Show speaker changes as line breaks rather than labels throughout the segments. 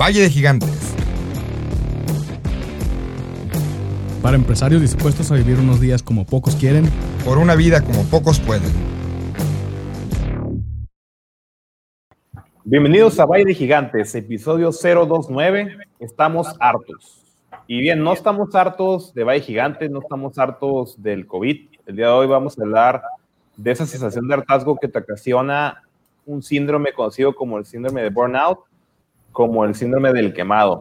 Valle de Gigantes.
Para empresarios dispuestos a vivir unos días como pocos quieren.
Por una vida como pocos pueden.
Bienvenidos a Valle de Gigantes, episodio 029. Estamos hartos. Y bien, no estamos hartos de Valle Gigantes, no estamos hartos del COVID. El día de hoy vamos a hablar de esa sensación de hartazgo que te ocasiona un síndrome conocido como el síndrome de burnout, como el síndrome del quemado.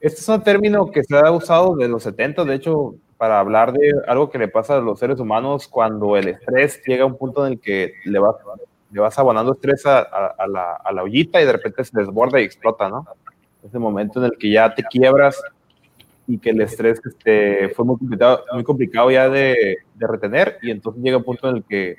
Este es un término que se ha usado desde los 70, de hecho, para hablar de algo que le pasa a los seres humanos cuando el estrés llega a un punto en el que le vas, le vas abonando estrés a, a, la, a la ollita y de repente se desborda y explota, ¿no? Ese momento en el que ya te quiebras y que el estrés este, fue muy complicado, muy complicado ya de, de, retener y entonces llega un punto en el que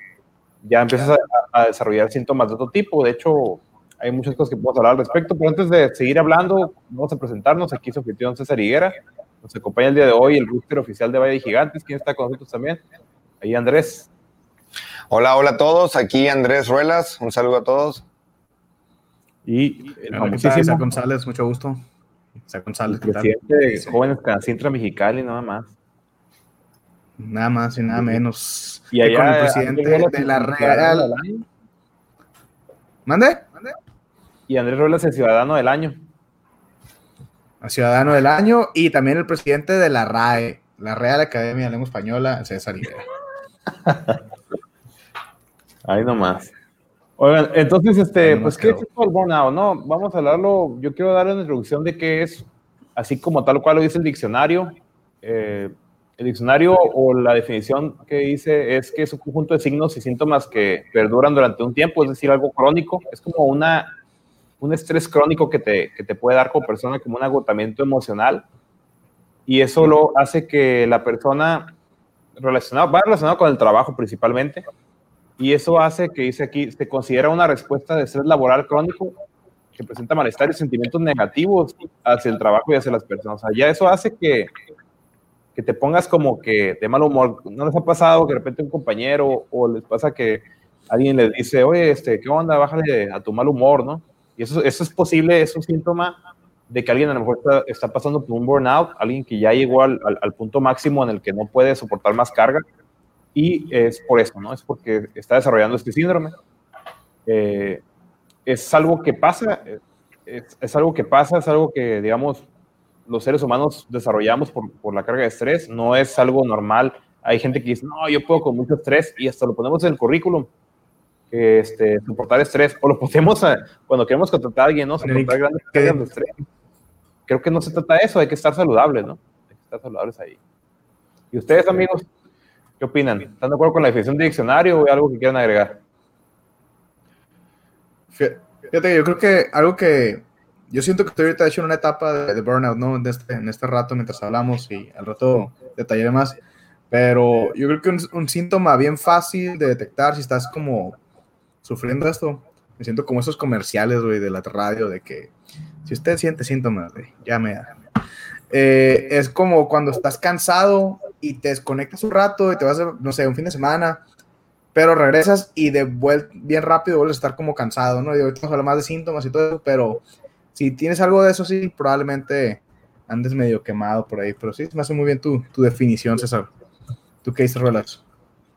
ya empiezas a, a, desarrollar síntomas de otro tipo. De hecho, hay muchas cosas que podemos hablar al respecto, pero antes de seguir hablando, vamos a presentarnos. Aquí su anfitrión César Higuera. Nos acompaña el día de hoy el rooster oficial de Valle de Gigantes. ¿Quién está con nosotros también? Ahí Andrés.
Hola, hola a todos. Aquí Andrés Ruelas. Un saludo a todos.
Y el famosísimo González, mucho gusto.
Isaac González, ¿qué presidente de Jóvenes Canacintra Mexicali, nada más.
Nada más y nada menos.
Y allá,
con el presidente de la Real. ¿Mande?
Y Andrés Robles, el ciudadano del año.
El ciudadano del año y también el presidente de la RAE, la Real Academia de Lengua Española, César Rivera.
Ahí nomás. Oigan, entonces, este, pues, ¿qué es del burnout? No, vamos a hablarlo. Yo quiero darle una introducción de qué es, así como tal cual lo dice el diccionario. Eh, el diccionario o la definición que dice es que es un conjunto de signos y síntomas que perduran durante un tiempo, es decir, algo crónico. Es como una, un estrés crónico que te, que te puede dar como persona, como un agotamiento emocional. Y eso lo hace que la persona relacionada, va relacionado con el trabajo principalmente, y eso hace que, dice aquí, se considera una respuesta de estrés laboral crónico que presenta malestar y sentimientos negativos hacia el trabajo y hacia las personas. O sea, ya eso hace que, que te pongas como que de mal humor. ¿No les ha pasado que de repente un compañero o les pasa que alguien les dice, oye, este, ¿qué onda? Bájale a tu mal humor, ¿no? Y eso, eso es posible, es un síntoma de que alguien a lo mejor está, está pasando por un burnout, alguien que ya llegó al, al, punto máximo en el que no puede soportar más carga y es por eso, ¿no? Es porque está desarrollando este síndrome. Eh, es algo que pasa, es, es, algo que pasa, es algo que, digamos, los seres humanos desarrollamos por, por, la carga de estrés, no es algo normal. Hay gente que dice, no, yo puedo con mucho estrés y hasta lo ponemos en el currículum, que este, soportar estrés, o lo ponemos a, cuando queremos contratar a alguien, ¿no? Soportar grandes cargas de estrés. Creo que no se trata de eso, hay que estar saludables, ¿no? Hay que estar saludables ahí. ¿Y ustedes, amigos? ¿Qué opinan? ¿Están de acuerdo con la definición de diccionario o hay algo que quieran agregar?
Fíjate, yo creo que algo que yo siento que estoy ahorita hecho en una etapa de, de burnout, ¿no? De este, en este rato mientras hablamos y al rato detallaré más. Pero yo creo que un, un, síntoma bien fácil de detectar si estás como sufriendo esto, me siento como esos comerciales, güey, de la radio, de que si usted siente síntomas, güey, llame. Eh, es como cuando estás cansado y te desconectas un rato y te vas, no sé, un fin de semana, pero regresas y de vuelta bien rápido vuelves a estar como cansado, ¿no? Y ahorita vamos a más de síntomas y todo eso, pero si tienes algo de eso, sí, probablemente andes medio quemado por ahí, pero sí, me hace muy bien tu, tu definición, César. ¿Tú qué dices, Relax?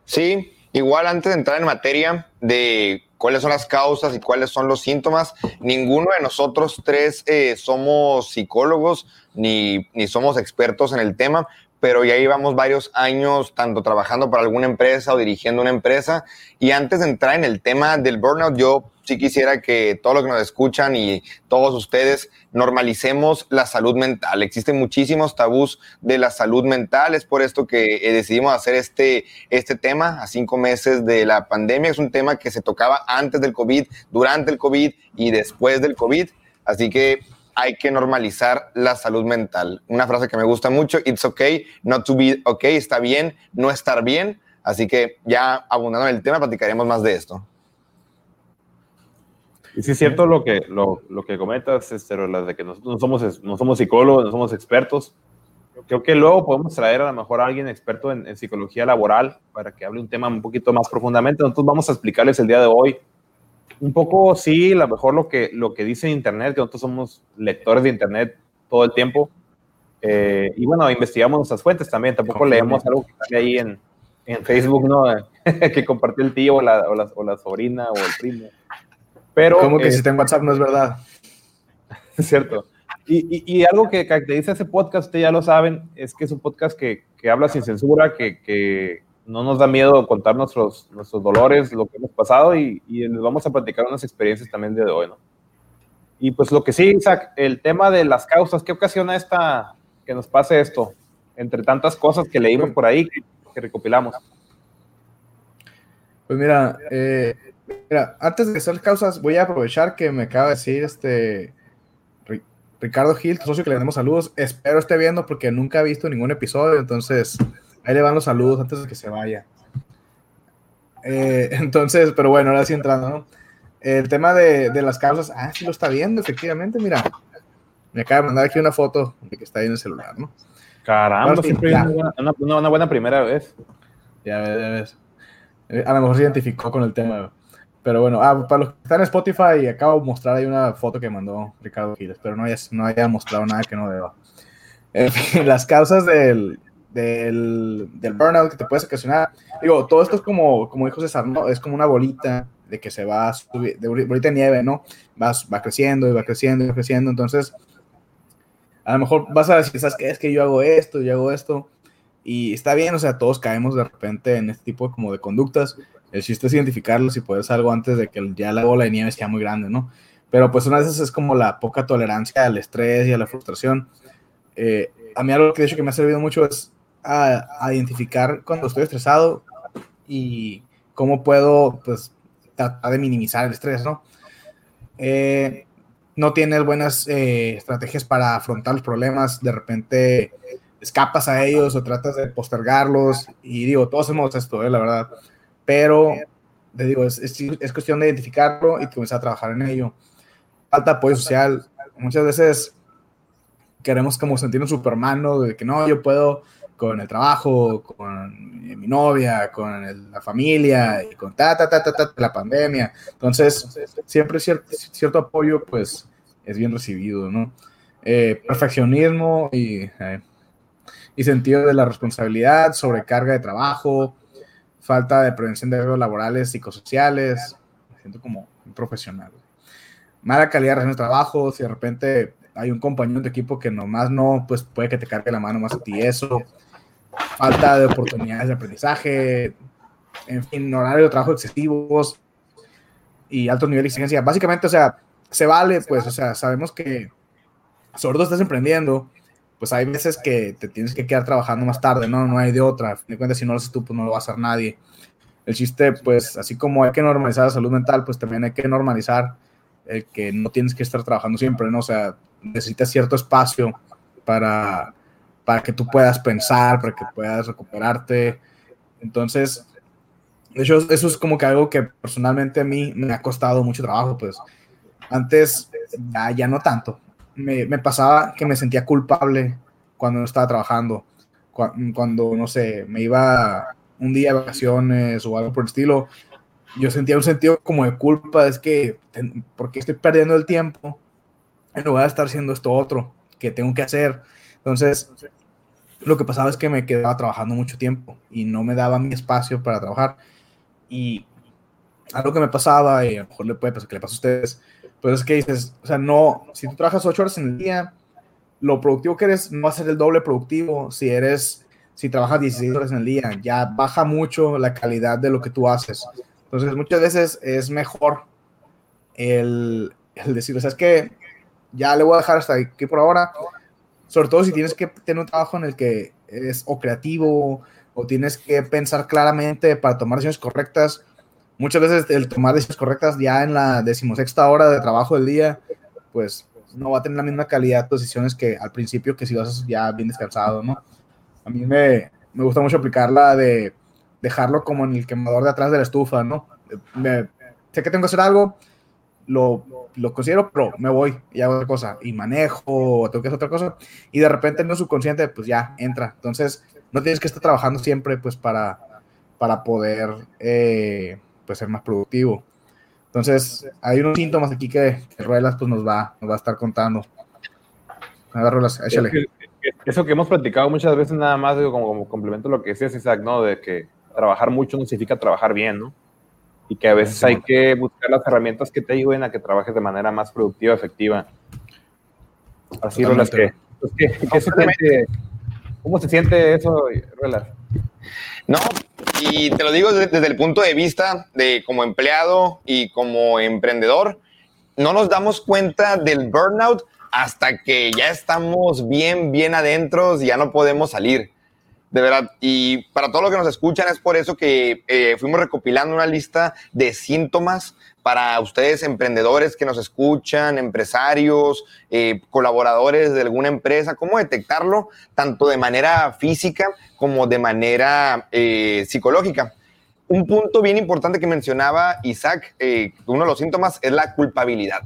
Sí, igual antes de entrar en materia de cuáles son las causas y cuáles son los síntomas. Ninguno de nosotros tres eh, somos psicólogos ni, ni, somos expertos en el tema, pero ya llevamos varios años tanto trabajando para alguna empresa o dirigiendo una empresa. Y antes de entrar en el tema del burnout, yo sí quisiera que todos los que nos escuchan y todos ustedes normalicemos la salud mental. Existen muchísimos tabús de la salud mental. Es por esto que eh, decidimos hacer este, este tema a cinco meses de la pandemia. Es un tema que se tocaba antes del COVID, durante el COVID y después del COVID. Así que hay que normalizar la salud mental. Una frase que me gusta mucho, it's okay not to be okay, está bien no estar bien. Así que ya abundando en el tema, platicaremos más de esto.
Y sí es cierto lo que, lo, lo que comentas, este, las de que nosotros no somos, no somos psicólogos, no somos expertos. Creo que luego podemos traer a lo mejor a alguien experto en, en, psicología laboral para que hable un tema un poquito más profundamente. Nosotros vamos a explicarles el día de hoy un poco sí, a lo mejor lo que, lo que dice Internet, que nosotros somos lectores de Internet todo el tiempo. Eh, y bueno, investigamos nuestras fuentes también. Tampoco leemos algo que está ahí en, en Facebook, ¿no? que compartió el tío o la, o, la, o la, sobrina o el primo. Pero,
¿Cómo que si está en WhatsApp no es verdad?
Es cierto. Y, y, algo que caracteriza ese podcast, ustedes ya lo saben, es que es un podcast que, que habla sin censura, que, que, no nos da miedo contar nuestros, nuestros dolores, lo que hemos pasado y, y, les vamos a platicar unas experiencias también de hoy, ¿no? Y pues lo que sí, Isaac, el tema de las causas, ¿qué ocasiona esta, que nos pase esto? Entre tantas cosas que leímos por ahí, que, que recopilamos.
Pues mira, eh, mira, antes de hacer causas, voy a aprovechar que me acaba de decir este Ricardo Gil, socio que le damos saludos. Espero esté viendo porque nunca ha visto ningún episodio, entonces ahí le van los saludos antes de que se vaya. Eh, entonces, pero bueno, ahora sí entrando, ¿no? El tema de, de, las causas, ah, sí lo está viendo, efectivamente, mira. Me acaba de mandar aquí una foto de que está ahí en el celular, ¿no?
Caramba, bueno, siempre una, buena, una, una, buena primera vez.
Ya ves, ya ves. Eh, a lo mejor se identificó con el tema. Pero bueno, ah, para los que están en Spotify, acabo de mostrar ahí una foto que mandó Ricardo Giles, pero no haya, no haya mostrado nada que no deba. En fin, las causas del, del, del, burnout que te puedes ocasionar. Digo, todo esto es como, como dijo César, ¿no? Es como una bolita de que se va a subir, de bolita de nieve, ¿no? Va, va creciendo y va creciendo y va creciendo. Entonces, a lo mejor vas a decir, ¿sabes qué? Es que yo hago esto, yo hago esto. Y está bien, o sea, todos caemos de repente en este tipo de, como de conductas. El chiste es identificarlos y poder algo antes de que ya la bola de nieve sea muy grande, ¿no? Pero pues una de esas es como la poca tolerancia al estrés y a la frustración. Eh, a mí algo que de hecho que me ha servido mucho es a, a, identificar cuando estoy estresado y cómo puedo pues tratar de minimizar el estrés, ¿no? Eh, no tienes buenas eh, estrategias para afrontar los problemas, de repente escapas a ellos o tratas de postergarlos. Y digo, todos hacemos esto, eh, la verdad. Pero, te digo, es, es, es, cuestión de identificarlo y comenzar a trabajar en ello. Falta apoyo social. Muchas veces queremos como sentirnos supermanos de que no, yo puedo con el trabajo, con mi novia, con el, la familia y con ta, ta, ta, ta, ta, la pandemia. Entonces, siempre cierto, cierto apoyo, pues, es bien recibido, ¿no? Eh, perfeccionismo y eh, y sentido de la responsabilidad, sobrecarga de trabajo, falta de prevención de riesgos laborales, psicosociales. Me siento como un profesional. Mala calidad de trabajo, si de repente hay un compañero de equipo que nomás no, pues puede que te cargue la mano más a ti eso. Falta de oportunidades de aprendizaje, en fin, horario de trabajo excesivos y alto nivel de exigencia. Básicamente, o sea, se vale, pues, o sea, sabemos que sobre todo estás emprendiendo, pues hay veces que te tienes que quedar trabajando más tarde, ¿no? No hay de otra. De cuenta, si no lo haces tú, pues no lo va a hacer nadie. El chiste, pues, así como hay que normalizar la salud mental, pues también hay que normalizar el que no tienes que estar trabajando siempre, ¿no? O sea, necesitas cierto espacio para, para que tú puedas pensar, para que puedas recuperarte. Entonces, de hecho, eso es como que algo que personalmente a mí me ha costado mucho trabajo, pues. Antes, ya, no tanto me, pasaba que me sentía culpable cuando no estaba trabajando. Cuando, cuando, no sé, me iba un día de vacaciones o algo por el estilo, yo sentía un sentido como de culpa, es que, porque estoy perdiendo el tiempo en lugar de estar haciendo esto otro que tengo que hacer. Entonces, lo que pasaba es que me quedaba trabajando mucho tiempo y no me daba mi espacio para trabajar. Y algo que me pasaba, y a lo mejor le puede pasar que le pasa a ustedes, pues es que dices, o sea, no, si tú trabajas ocho horas en el día, lo productivo que eres no va a ser el doble productivo si eres, si trabajas 16 horas en el día, ya baja mucho la calidad de lo que tú haces. Entonces, muchas veces es mejor el, el decir, o sea, es que ya le voy a dejar hasta aquí por ahora, sobre todo si tienes que tener un trabajo en el que eres o creativo o tienes que pensar claramente para tomar decisiones correctas muchas veces el tomar decisiones correctas ya en la decimosexta hora de trabajo del día, pues no va a tener la misma calidad de decisiones que al principio que si lo haces ya bien descansado, ¿no? A mí me, me gusta mucho aplicarla de dejarlo como en el quemador de atrás de la estufa, ¿no? Me, sé que tengo que hacer algo, lo, lo considero, pero me voy y hago otra cosa, y manejo, o tengo que hacer otra cosa, y de repente en el subconsciente, pues ya entra. Entonces, no tienes que estar trabajando siempre, pues para, para poder... Eh, puede ser más productivo. Entonces, hay unos síntomas aquí que, Ruelas pues, nos, va, nos va a estar contando. A ver, Ruelas, échale.
Eso que hemos platicado muchas veces nada más, digo, como, complemento lo que decías, Isaac, ¿no? De que trabajar mucho no significa trabajar bien, ¿no? Y que a veces hay que buscar las herramientas que te ayuden a que trabajes de manera más productiva, efectiva. Así, Ruelas, que, pues, ¿cómo se siente eso, Ruelas?
No, y te lo digo desde, el punto de vista de como empleado y como emprendedor, no nos damos cuenta del burnout hasta que ya estamos bien, bien adentro y ya no podemos salir. De verdad. Y para todos los que nos escuchan, es por eso que eh, fuimos recopilando una lista de síntomas para ustedes emprendedores que nos escuchan, empresarios, eh, colaboradores de alguna empresa, cómo detectarlo tanto de manera física como de manera eh, psicológica. Un punto bien importante que mencionaba Isaac, uno de los síntomas es la culpabilidad,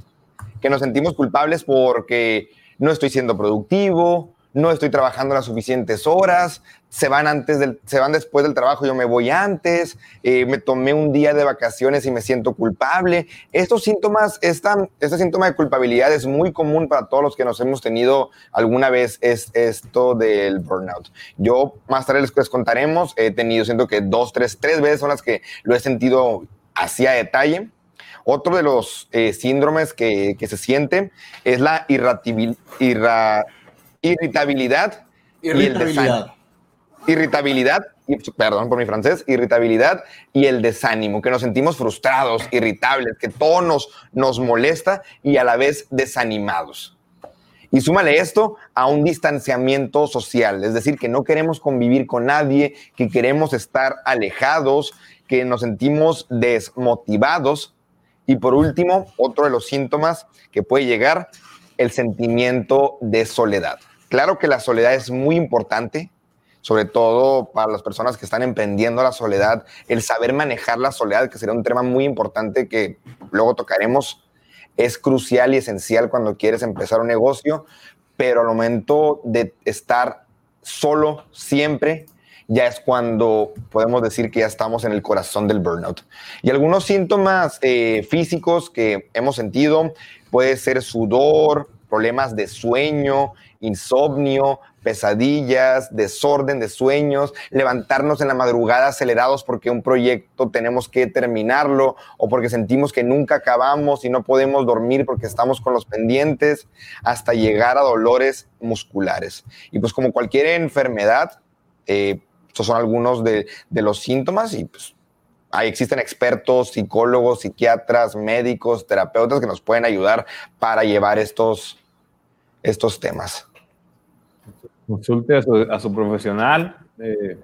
que nos sentimos culpables porque no estoy siendo productivo, no estoy trabajando las suficientes horas, se van antes del, se van después del trabajo, yo me voy antes, eh, me tomé un día de vacaciones y me siento culpable. Estos síntomas, esta, este síntoma de culpabilidad es muy común para todos los que nos hemos tenido alguna vez es esto del burnout. Yo más tarde les, contaremos, he tenido, siento que dos, tres, tres veces son las que lo he sentido así a detalle. Otro de los eh, síndromes que, que, se siente es la irritabilidad irritabilidad, y el desánimo. Irritabilidad, y, perdón por mi francés, irritabilidad y el desánimo, que nos sentimos frustrados, irritables, que todo nos, nos molesta y a la vez desanimados. Y súmale esto a un distanciamiento social, es decir, que no queremos convivir con nadie, que queremos estar alejados, que nos sentimos desmotivados. Y por último, otro de los síntomas que puede llegar, el sentimiento de soledad. Claro que la soledad es muy importante, sobre todo para las personas que están emprendiendo la soledad, el saber manejar la soledad, que sería un tema muy importante que luego tocaremos, es crucial y esencial cuando quieres empezar un negocio, pero al momento de estar solo siempre, ya es cuando podemos decir que ya estamos en el corazón del burnout. Y algunos síntomas eh, físicos que hemos sentido puede ser sudor, problemas de sueño, insomnio, pesadillas, desorden de sueños, levantarnos en la madrugada acelerados porque un proyecto tenemos que terminarlo o porque sentimos que nunca acabamos y no podemos dormir porque estamos con los pendientes, hasta llegar a dolores musculares. Y pues como cualquier enfermedad, eh, estos son algunos de, los síntomas y pues ahí existen expertos, psicólogos, psiquiatras, médicos, terapeutas que nos pueden ayudar para llevar estos, estos temas.
Consulte a su, profesional. Eh,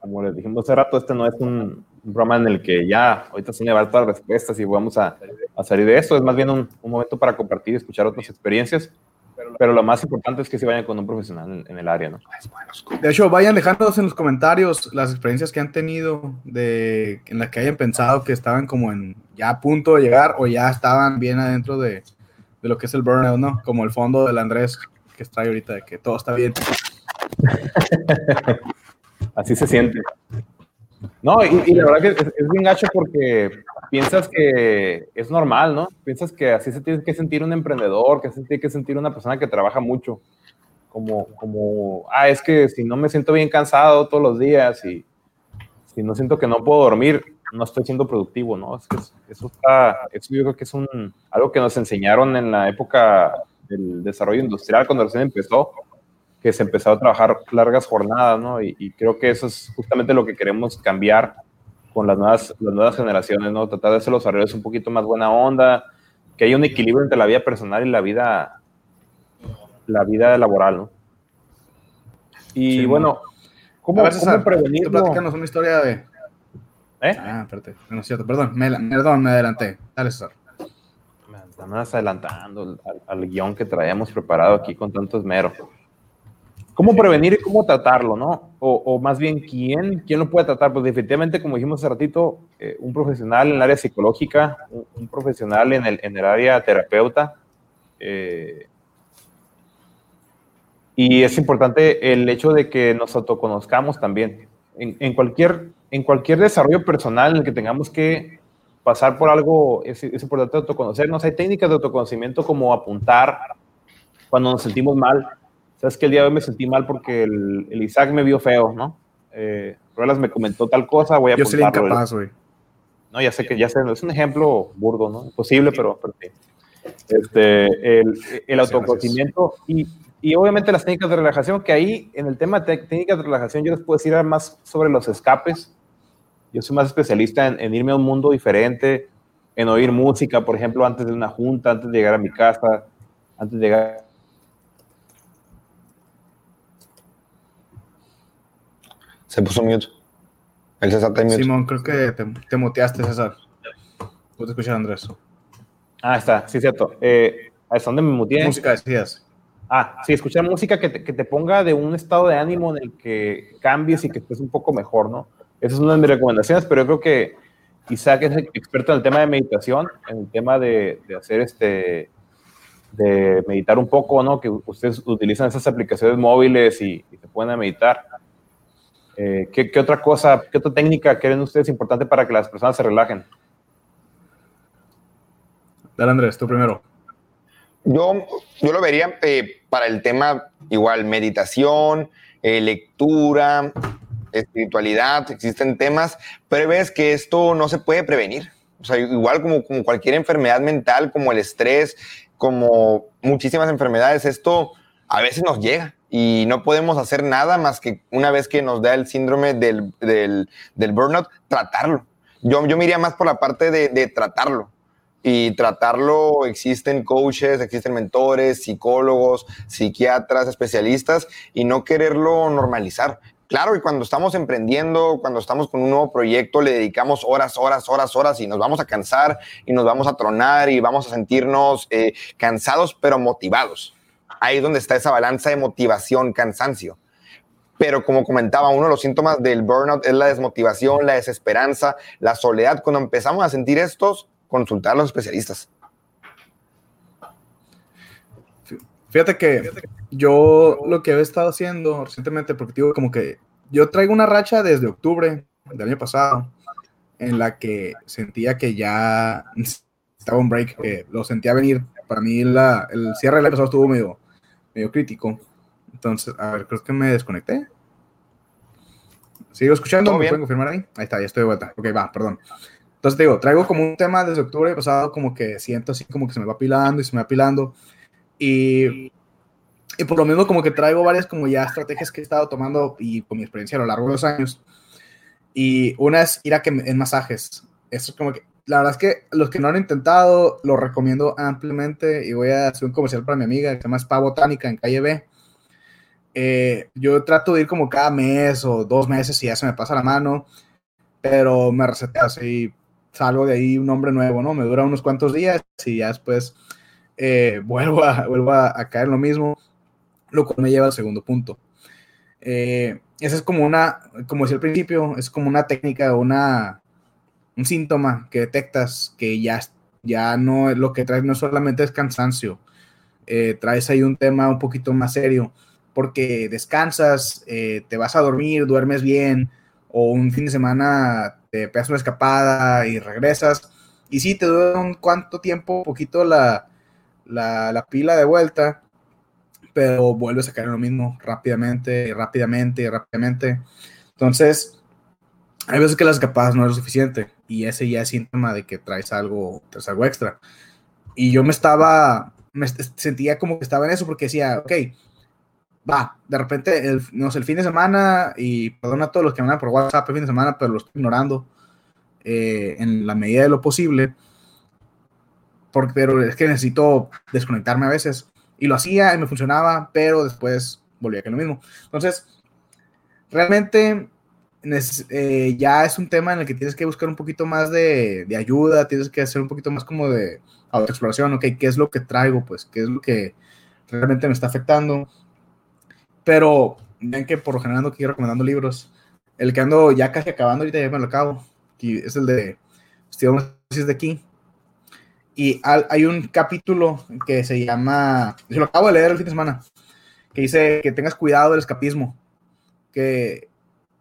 como les dijimos hace rato, este no es un, programa en el que ya ahorita va a dar respuestas y vamos a, salir de esto. Es más bien un, momento para compartir y escuchar otras experiencias. Pero lo más importante es que se vayan con un profesional en, el área, ¿no?
De hecho, vayan dejándonos en los comentarios las experiencias que han tenido, de, en las que hayan pensado que estaban como en ya a punto de llegar o ya estaban bien adentro de, de lo que es el burnout, ¿no? Como el fondo del Andrés que está ahorita, de que todo está bien.
Así se siente. No, y, la verdad que es, bien gacho porque piensas que es normal, ¿no? Piensas que así se tiene que sentir un emprendedor, que así se tiene que sentir una persona que trabaja mucho. Como, como, ah, es que si no me siento bien cansado todos los días y si no siento que no puedo dormir, no estoy siendo productivo, ¿no? Es que eso está, eso yo creo que es un, algo que nos enseñaron en la época del desarrollo industrial, cuando recién empezó, que se empezó a trabajar largas jornadas, ¿no? Y, creo que eso es justamente lo que queremos cambiar con las nuevas, las nuevas generaciones, ¿no? Tratar de hacer los horarios un poquito más buena onda, que haya un equilibrio entre la vida personal y la vida, la vida laboral, ¿no? Y bueno,
¿cómo, ¿cómo prevenirlo? Platícanos una historia de... ¿Eh? Ah, espérate, no es cierto, perdón, me, perdón, me adelanté. Dale, César
estamos adelantando al, guion que traíamos preparado aquí con tanto esmero. ¿Cómo prevenir y cómo tratarlo, no? O, más bien, ¿quién, ¿quién lo puede tratar? Pues definitivamente, como dijimos hace ratito, eh, un profesional en el área psicológica, un, profesional en el, en el, área terapeuta. Eh, y es importante el hecho de que nos autoconozcamos también. En, en, cualquier, en cualquier desarrollo personal en el que tengamos que pasar por algo, es, es importante autoconocernos. Hay técnicas de autoconocimiento como apuntar cuando nos sentimos mal. Sabes que el día de hoy me sentí mal porque el, el Isaac me vio feo, ¿no? Eh, Ruelas me comentó tal cosa, voy a
Yo sería incapaz, güey.
No, ya sé que ya sé, es un ejemplo burdo, ¿no? Imposible, pero, pero sí. Este, el, el autoconocimiento y, y, obviamente las técnicas de relajación, que ahí en el tema de técnicas de relajación yo les puedo decir más sobre los escapes. Yo soy más especialista en, en irme a un mundo diferente, en oír música, por ejemplo, antes de una junta, antes de llegar a mi casa, antes de llegar
Se puso mute. El César está mute.
Simón, creo que te, te muteaste, César. ¿Tú te escuchas, Andrés?
Ah, está, sí, cierto. Eh, ¿A dónde me muteé?
Música, decías.
Ah, sí, escuchar música que te, que te, ponga de un estado de ánimo en el que cambies y que estés un poco mejor, ¿no? Esa es una de mis recomendaciones, pero yo creo que Isaac es experto en el tema de meditación, en el tema de, de hacer este, de meditar un poco, ¿no? Que ustedes utilizan esas aplicaciones móviles y, y se pueden meditar. Eh, ¿qué, ¿qué, otra cosa, qué otra técnica creen ustedes importante para que las personas se relajen?
Dale, Andrés, tú primero.
Yo, yo lo vería eh, para el tema igual, meditación, eh, lectura, espiritualidad, existen temas, pero ves que esto no se puede prevenir. O sea, igual como, como cualquier enfermedad mental, como el estrés, como muchísimas enfermedades, esto a veces nos llega y no podemos hacer nada más que una vez que nos da el síndrome del, del, burnout, tratarlo. Yo, yo me iría más por la parte de, de tratarlo y tratarlo, existen coaches, existen mentores, psicólogos, psiquiatras, especialistas, y no quererlo normalizar. Claro que cuando estamos emprendiendo, cuando estamos con un nuevo proyecto, le dedicamos horas, horas, horas, horas y nos vamos a cansar y nos vamos a tronar y vamos a sentirnos eh, cansados, pero motivados. Ahí es donde está esa balanza de motivación, cansancio. Pero como comentaba, uno de los síntomas del burnout es la desmotivación, la desesperanza, la soledad. Cuando empezamos a sentir estos, consultar a los especialistas.
Fíjate que yo lo que he estado haciendo recientemente, porque digo como que yo traigo una racha desde octubre del año pasado, en la que sentía que ya estaba un break, que lo sentía venir. Para mí el cierre del año pasado estuvo medio, medio crítico. Entonces, a ver, creo que me desconecté. ¿Sigo escuchando? ¿Me pueden confirmar ahí? Ahí está, ya estoy de vuelta. Ok, va, perdón. Entonces, digo, traigo como un tema desde octubre pasado, como que siento así como que se me va apilando y se me va apilando. Y, y por lo mismo, como que traigo varias como ya estrategias que he estado tomando y con mi experiencia a lo largo de los años. Y una es ir a que en masajes. Eso es como que, la verdad es que los que no han intentado, lo recomiendo ampliamente. Y voy a hacer un comercial para mi amiga que se llama Spa Botánica en calle B. Eh, yo trato de ir como cada mes o dos meses y ya se me pasa la mano, pero me receté así salgo de ahí un hombre nuevo, ¿no? Me dura unos cuantos días y ya después eh, vuelvo, a, vuelvo a, caer lo mismo, lo cual me lleva al segundo punto. Eh, esa es como una, como decía al principio, es como una técnica, una, un síntoma que detectas que ya, ya no, lo que traes no solamente es cansancio, eh, traes ahí un tema un poquito más serio, porque descansas, eh, te vas a dormir, duermes bien, o un fin de semana te pegas una escapada y regresas. Y sí, te dura un cuánto tiempo, poquito la, la, la, pila de vuelta, pero vuelves a caer lo mismo rápidamente, rápidamente, rápidamente. Entonces, hay veces que la escapada no es lo suficiente y ese ya es síntoma de que traes algo, traes algo extra. Y yo me estaba, me sentía como que estaba en eso porque decía, ok, va, de repente, el, no sé, el fin de semana, y perdona a todos los que mandan por WhatsApp el fin de semana, pero lo estoy ignorando eh, en la medida de lo posible, porque, pero es que necesito desconectarme a veces, y lo hacía y me funcionaba, pero después volvía a que lo mismo. Entonces, realmente eh, ya es un tema en el que tienes que buscar un poquito más de, de, ayuda, tienes que hacer un poquito más como de autoexploración, ok, ¿qué es lo que traigo? Pues, ¿qué es lo que realmente me está afectando? Pero ven que por lo general ando aquí recomendando libros. El que ando ya casi acabando, ahorita ya me lo acabo. Y es el de Steve de aquí. Y hay un capítulo que se llama, yo lo acabo de leer el fin de semana, que dice que tengas cuidado del escapismo. Que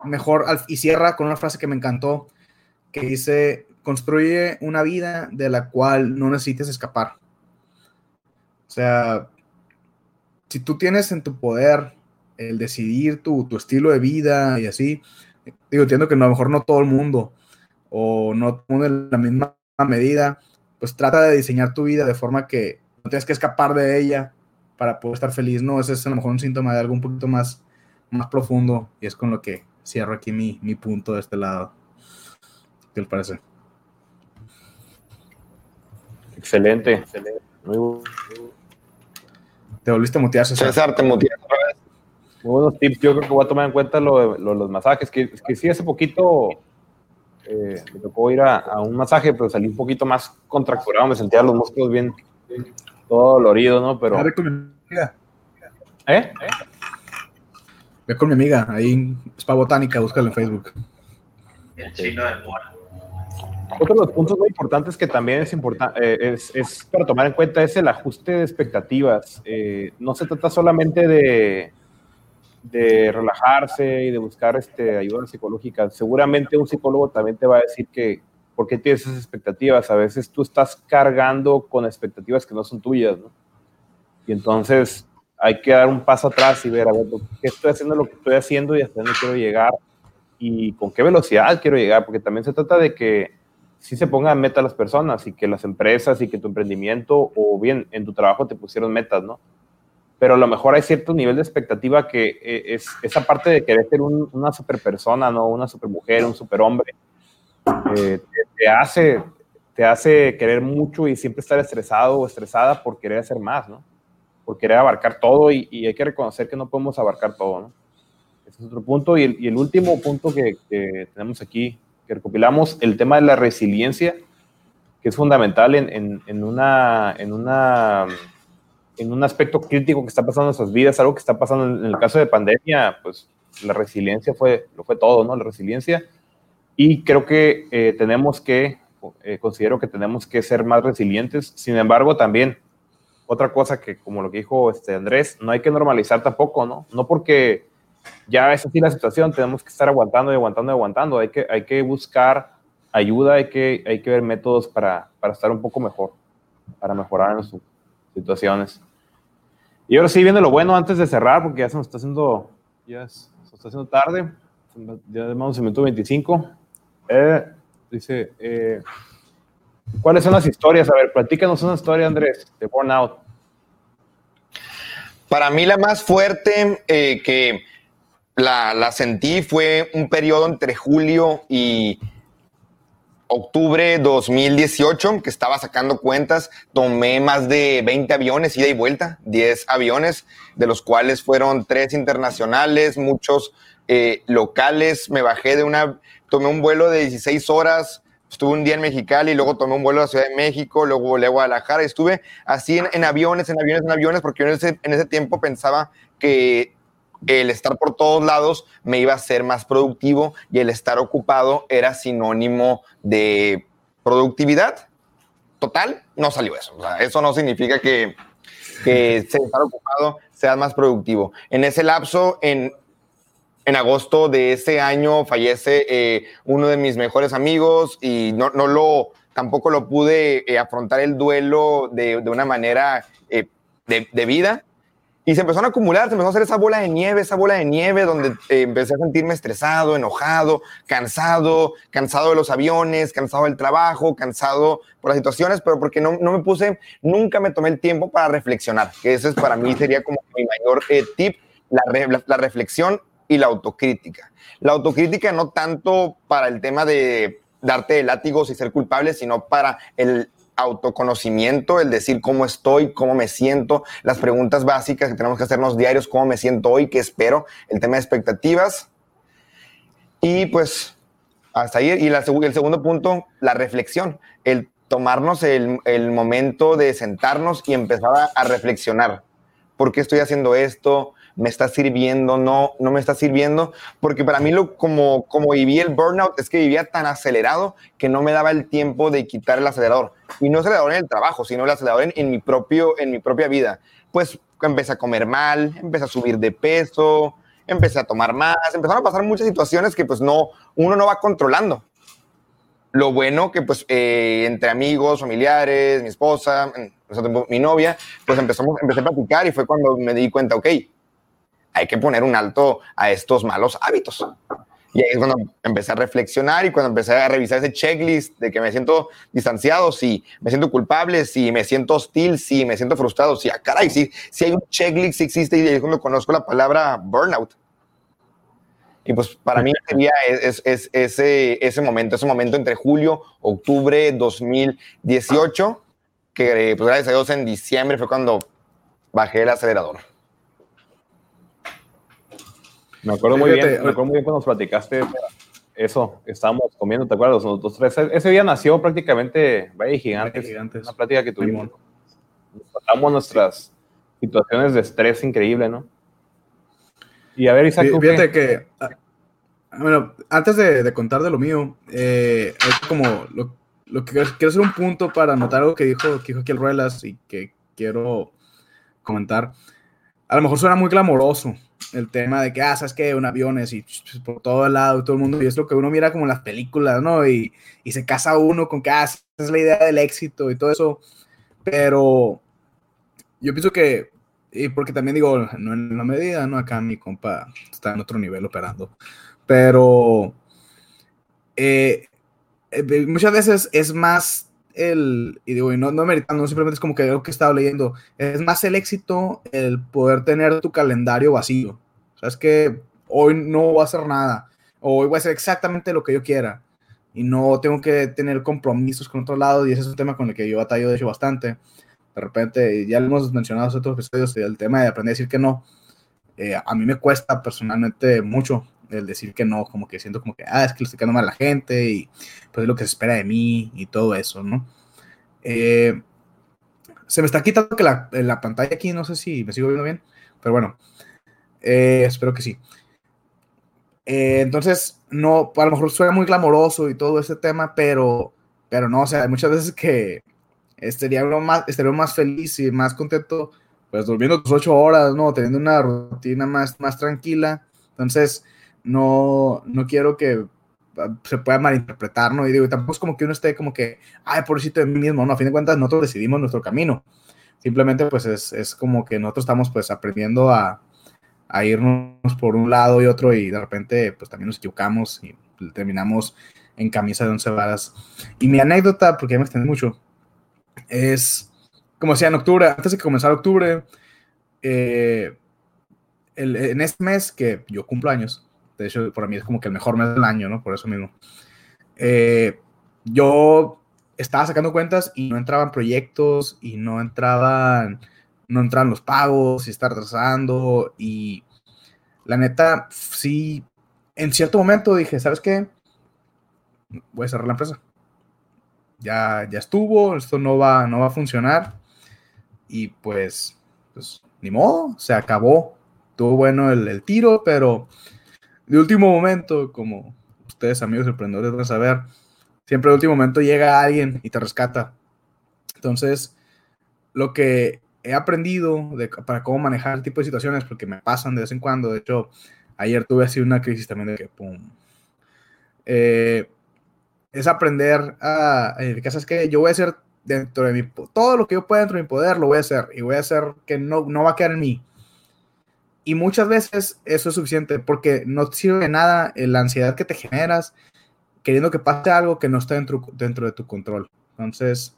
mejor, y cierra con una frase que me encantó, que dice construye una vida de la cual no necesites escapar. O sea, si tú tienes en tu poder el decidir tu, tu estilo de vida y así, digo, entiendo que a lo mejor no todo el mundo o no todo el mundo en la misma medida, pues trata de diseñar tu vida de forma que no tienes que escapar de ella para poder estar feliz, ¿no? Ese es a lo mejor un síntoma de algo un poquito más, más profundo y es con lo que cierro aquí mi, mi punto de este lado. ¿Qué les parece?
Excelente, excelente. Muy
Te volviste a mutear,
César. César, te muteas otra vez.
Muy buenos tips. Yo creo que voy a tomar en cuenta lo de, los masajes. Que, que sí, hace poquito eh, me tocó ir a, un masaje, pero salí un poquito más contracturado. Me sentía los músculos bien, todo dolorido, ¿no? Pero.
Amiga.
¿Eh?
Ve con mi amiga, ahí en Spa Botánica, búscalo en Facebook.
El chino de mora.
Otro de los puntos muy importantes que también es, importante eh, es, es, para tomar en cuenta es el ajuste de expectativas. Eh, no se trata solamente de, de relajarse y de buscar este, ayuda psicológica. Seguramente un psicólogo también te va a decir que, ¿por qué tienes esas expectativas? A veces tú estás cargando con expectativas que no son tuyas, ¿no? Y entonces hay que dar un paso atrás y ver, a ver, ¿qué estoy haciendo lo que estoy haciendo y hasta dónde quiero llegar? Y con qué velocidad quiero llegar, porque también se trata de que sí se pongan meta las personas y que las empresas y que tu emprendimiento o bien en tu trabajo te pusieron metas, ¿no? Pero a lo mejor hay cierto nivel de expectativa que eh, es esa parte de querer ser una super persona, ¿no? Una super mujer, un super hombre, eh, te, hace, te hace querer mucho y siempre estar estresado o estresada por querer hacer más, ¿no? Por querer abarcar todo y, hay que reconocer que no podemos abarcar todo, ¿no? Ese es otro punto. Y el, y el último punto que, que tenemos aquí que recopilamos el tema de la resiliencia, que es fundamental en, en, una, en, una, en un aspecto crítico que está pasando en nuestras vidas, algo que está pasando en, el caso de pandemia, pues la resiliencia fue, lo fue todo, ¿no? La resiliencia. Y creo que eh, tenemos que, eh, considero que tenemos que ser más resilientes. Sin embargo, también otra cosa que, como lo que dijo este Andrés, no hay que normalizar tampoco, ¿no? No porque ya es así la situación, tenemos que estar aguantando y aguantando y aguantando, hay que, hay que buscar ayuda, hay que, hay que ver métodos para, para estar un poco mejor, para mejorar en sus situaciones. Y ahora sí viene lo bueno antes de cerrar, porque ya se nos está haciendo, ya se nos está haciendo tarde, ya en minuto 25. Eh, dice, eh, ¿cuáles son las historias? A ver, platícanos una historia, Andrés, de Burnout.
Para mí la más fuerte eh, que la, sentí, fue un periodo entre julio y octubre 2018, que estaba sacando cuentas, tomé más de 20 aviones, ida y vuelta, 10 aviones, de los cuales fueron tres internacionales, muchos eh, locales, me bajé de una, tomé un vuelo de 16 horas, estuve un día en Mexicali, luego tomé un vuelo a la Ciudad de México, luego volé a Guadalajara, estuve así en, aviones, en aviones, en aviones, porque yo en ese, en ese tiempo pensaba que el estar por todos lados me iba a ser más productivo y el estar ocupado era sinónimo de productividad. Total, no salió eso. eso no significa que, que estar ocupado sea más productivo. En ese lapso, en, en agosto de ese año, fallece eh, uno de mis mejores amigos y no, no lo, tampoco lo pude eh, afrontar el duelo de, de una manera eh, de, de vida. Y se empezaron a acumular, se empezó a hacer esa bola de nieve, esa bola de nieve donde eh, empecé a sentirme estresado, enojado, cansado, cansado de los aviones, cansado del trabajo, cansado por las situaciones, pero porque no, no me puse, nunca me tomé el tiempo para reflexionar, que ese es para mí sería como mi mayor eh, tip, la, la reflexión y la autocrítica. La autocrítica no tanto para el tema de darte látigos y ser culpable, sino para el autoconocimiento, el decir cómo estoy, cómo me siento, las preguntas básicas que tenemos que hacernos diarios, cómo me siento hoy, qué espero, el tema de expectativas. Y pues hasta ahí. Y el segundo punto, la reflexión, el tomarnos el, el momento de sentarnos y empezar a, a reflexionar. ¿Por qué estoy haciendo esto? Me está sirviendo, no, no me está sirviendo, porque para mí lo, como, como viví el burnout es que vivía tan acelerado que no me daba el tiempo de quitar el acelerador. Y no el acelerador en el trabajo, sino el acelerador en, mi, propio, en mi propia vida. Pues empecé a comer mal, empecé a subir de peso, empecé a tomar más, empezaron a pasar muchas situaciones que pues no, uno no va controlando. Lo bueno que pues eh, entre amigos, familiares, mi esposa, mi novia, pues empezamos, empecé a platicar y fue cuando me di cuenta, ok, hay que poner un alto a estos malos hábitos. Y ahí es cuando empecé a reflexionar y cuando empecé a revisar ese checklist de que me siento distanciado, si me siento culpable, si me siento hostil, si me siento frustrado, si, ah, caray, si, si hay un checklist, si existe, y ahí es cuando conozco la palabra burnout. Y pues para mí sería es, es, ese, ese momento, ese momento entre julio, octubre 2018, que pues gracias a Dios en diciembre fue cuando bajé el acelerador.
Me acuerdo muy bien, me acuerdo muy bien cuando nos platicaste eso, estábamos comiendo, ¿te acuerdas? Nosotros tres. Ese día nació prácticamente Valle Gigantes, Gigantes. una plática que tuvimos. Nos contamos nuestras situaciones de estrés increíble, ¿no?
Y a ver, Isaac, Fíjate que, ah, bueno, antes de, contar de lo mío, eh, como lo, lo, que quiero hacer un punto para anotar algo que dijo, que dijo aquí el Ruelas y que quiero comentar. A lo mejor suena muy glamoroso, el tema de que, ah, sabes que un avión y por todo el lado, todo el mundo, y es lo que uno mira como las películas, ¿no? Y, y se casa uno con que, ah, esa es la idea del éxito y todo eso, pero yo pienso que, y porque también digo, no en la medida, ¿no? Acá mi compa está en otro nivel operando, pero eh, eh, muchas veces es más el, y digo, y no, no meritando, simplemente es como que algo que he estado leyendo, es más el éxito el poder tener tu calendario vacío. O sea, es que hoy no voy a hacer nada, o hoy voy a hacer exactamente lo que yo quiera, y no tengo que tener compromisos con otro lado, y ese es un tema con el que yo batallo de hecho bastante. De repente, ya lo hemos mencionado en otros episodios, el tema de aprender a decir que no, eh, a mí me cuesta personalmente mucho el decir que no, como que siento como que, ah, es que le estoy quedando mal a la gente y pues es lo que se espera de mí y todo eso, ¿no? Eh, se me está quitando que la, la, pantalla aquí, no sé si me sigo viendo bien, pero bueno, eh, espero que sí. Eh, entonces, no, a lo mejor suena muy glamoroso y todo ese tema, pero, pero no, o sea, hay muchas veces que estaría más, estaría más feliz y más contento, pues durmiendo tus ocho horas, ¿no? Teniendo una rutina más, más tranquila. Entonces, no, no quiero que ah, se pueda malinterpretar, ¿no? Y digo, tampoco es como que uno esté como que, ay, pobrecito de mí mismo, ¿no? A fin de cuentas, nosotros decidimos nuestro camino. Simplemente, pues, es, es como que nosotros estamos, pues, aprendiendo a, a, irnos por un lado y otro y de repente, pues, también nos equivocamos y terminamos en camisa de once varas. Y mi anécdota, porque ya me extendí mucho, es, como decía, en octubre, antes de que comenzara octubre, eh, el, en este mes que yo cumplo años, de hecho, para mí es como que el mejor mes del año, ¿no? Por eso mismo. Eh, yo estaba sacando cuentas y no entraban proyectos y no entraban, no entraban los pagos y estar atrasando y la neta, sí, en cierto momento dije, ¿sabes qué? Voy a cerrar la empresa. Ya, ya estuvo, esto no va, no va a funcionar y pues, pues ni modo, se acabó. Tuvo bueno el, el tiro, pero de último momento, como ustedes amigos emprendedores van a saber, siempre de último momento llega alguien y te rescata. Entonces, lo que he aprendido para cómo manejar el tipo de situaciones, porque me pasan de vez en cuando, de hecho, ayer tuve así una crisis también de que, pum, eh, es aprender a, ¿qué sabes que yo voy a hacer dentro de mi, todo lo que yo pueda dentro de mi poder, lo voy a hacer, y voy a hacer que no, no va a quedar en mí y muchas veces eso es suficiente porque no sirve de nada la ansiedad que te generas queriendo que pase algo que no está dentro, dentro de tu control. Entonces,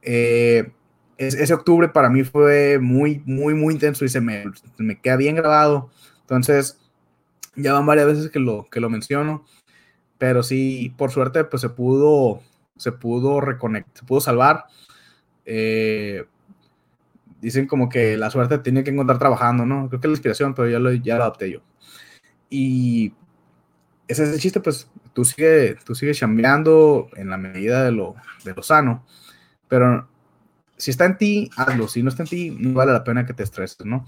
eh, ese octubre para mí fue muy, muy, muy intenso y se me, me queda bien grabado. Entonces, ya van varias veces que lo, que lo menciono, pero sí, por suerte, pues se pudo, se pudo reconectar, se pudo salvar. Eh, dicen como que la suerte tiene que encontrar trabajando, ¿no? Creo que es la inspiración, pero ya lo, ya lo adapté yo. Y ese es el chiste, pues tú sigue, tú sigues chambeando en la medida de lo, de lo sano, pero si está en ti, hazlo, si no está en ti, no vale la pena que te estreses, ¿no?